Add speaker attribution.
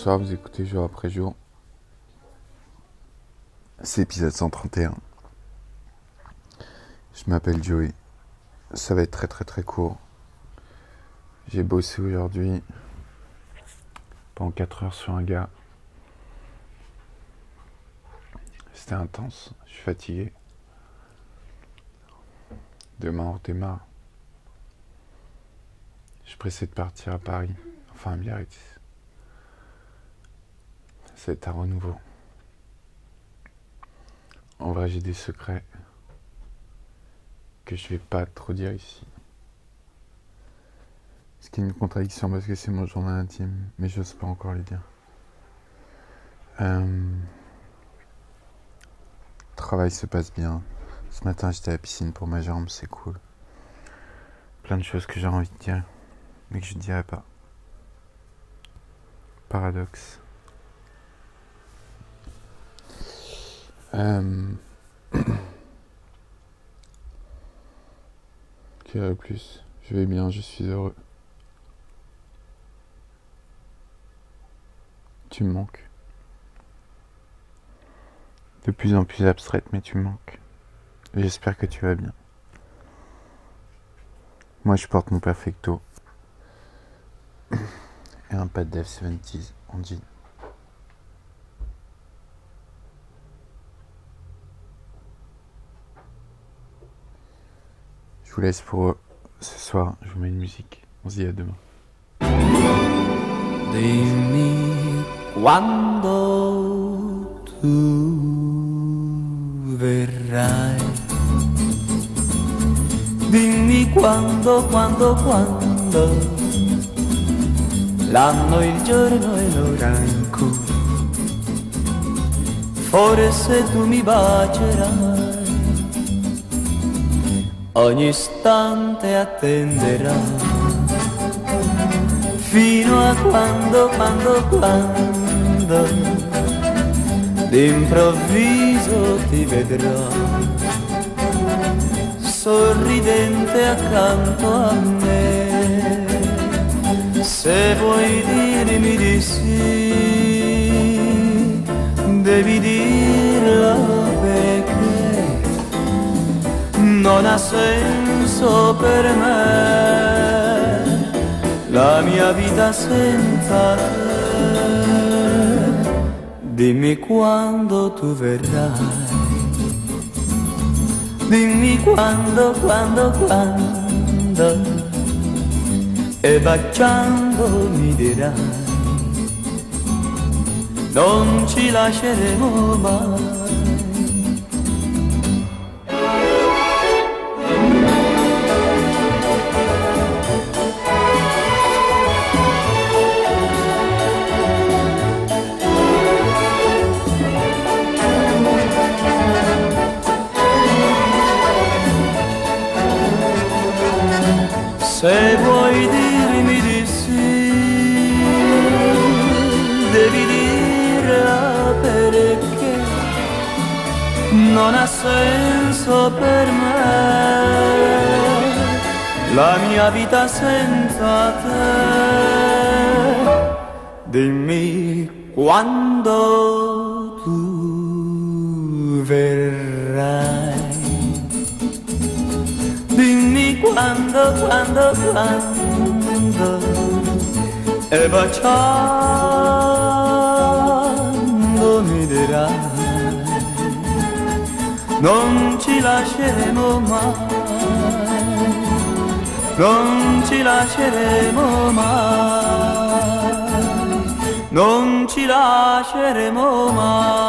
Speaker 1: Bonsoir, vous écoutez jour après jour. C'est épisode 131. Je m'appelle Joey. Ça va être très très très court. J'ai bossé aujourd'hui pendant 4 heures sur un gars. C'était intense, je suis fatigué. Demain on redémarre. Je suis pressé de partir à Paris, enfin à Biarritz. C'est un renouveau. En vrai, j'ai des secrets que je vais pas trop dire ici. Ce qui est une contradiction parce que c'est mon journal intime, mais je n'ose pas encore les dire. Euh... Travail se passe bien. Ce matin, j'étais à la piscine pour ma jambe, c'est cool. Plein de choses que j'ai envie de dire, mais que je ne dirai pas. Paradoxe. Euh... Que plus Je vais bien, je suis heureux. Tu me manques. De plus en plus abstraite, mais tu me manques. J'espère que tu vas bien. Moi, je porte mon perfecto. Et un pad Dev 70 en jean. Je vous laisse pour ce soir. Je vous mets une musique. On se dit à demain.
Speaker 2: Dimmi quando tu verrai. Dimmi quando, quando, quando. L'anno, il giorno e l'ora in cui forse tu mi bacerai ogni istante attenderà. Fino a quando, quando, quando d'improvviso ti vedrò. Sorridente accanto a me. Se vuoi dirmi di sì devi dirla non ha senso per me la mia vita senza te. Dimmi quando tu verrai, dimmi quando, quando, quando, e baciando mi dirai, non ci lasceremo mai. Se vuoi dirmi di sì, devi dire perché non ha senso per me la mia vita senza te. Dimmi quando tu verrai. Quando, quando, quando. E baciando mi dirai Non ci lasceremo mai Non ci lasceremo mai Non ci lasceremo mai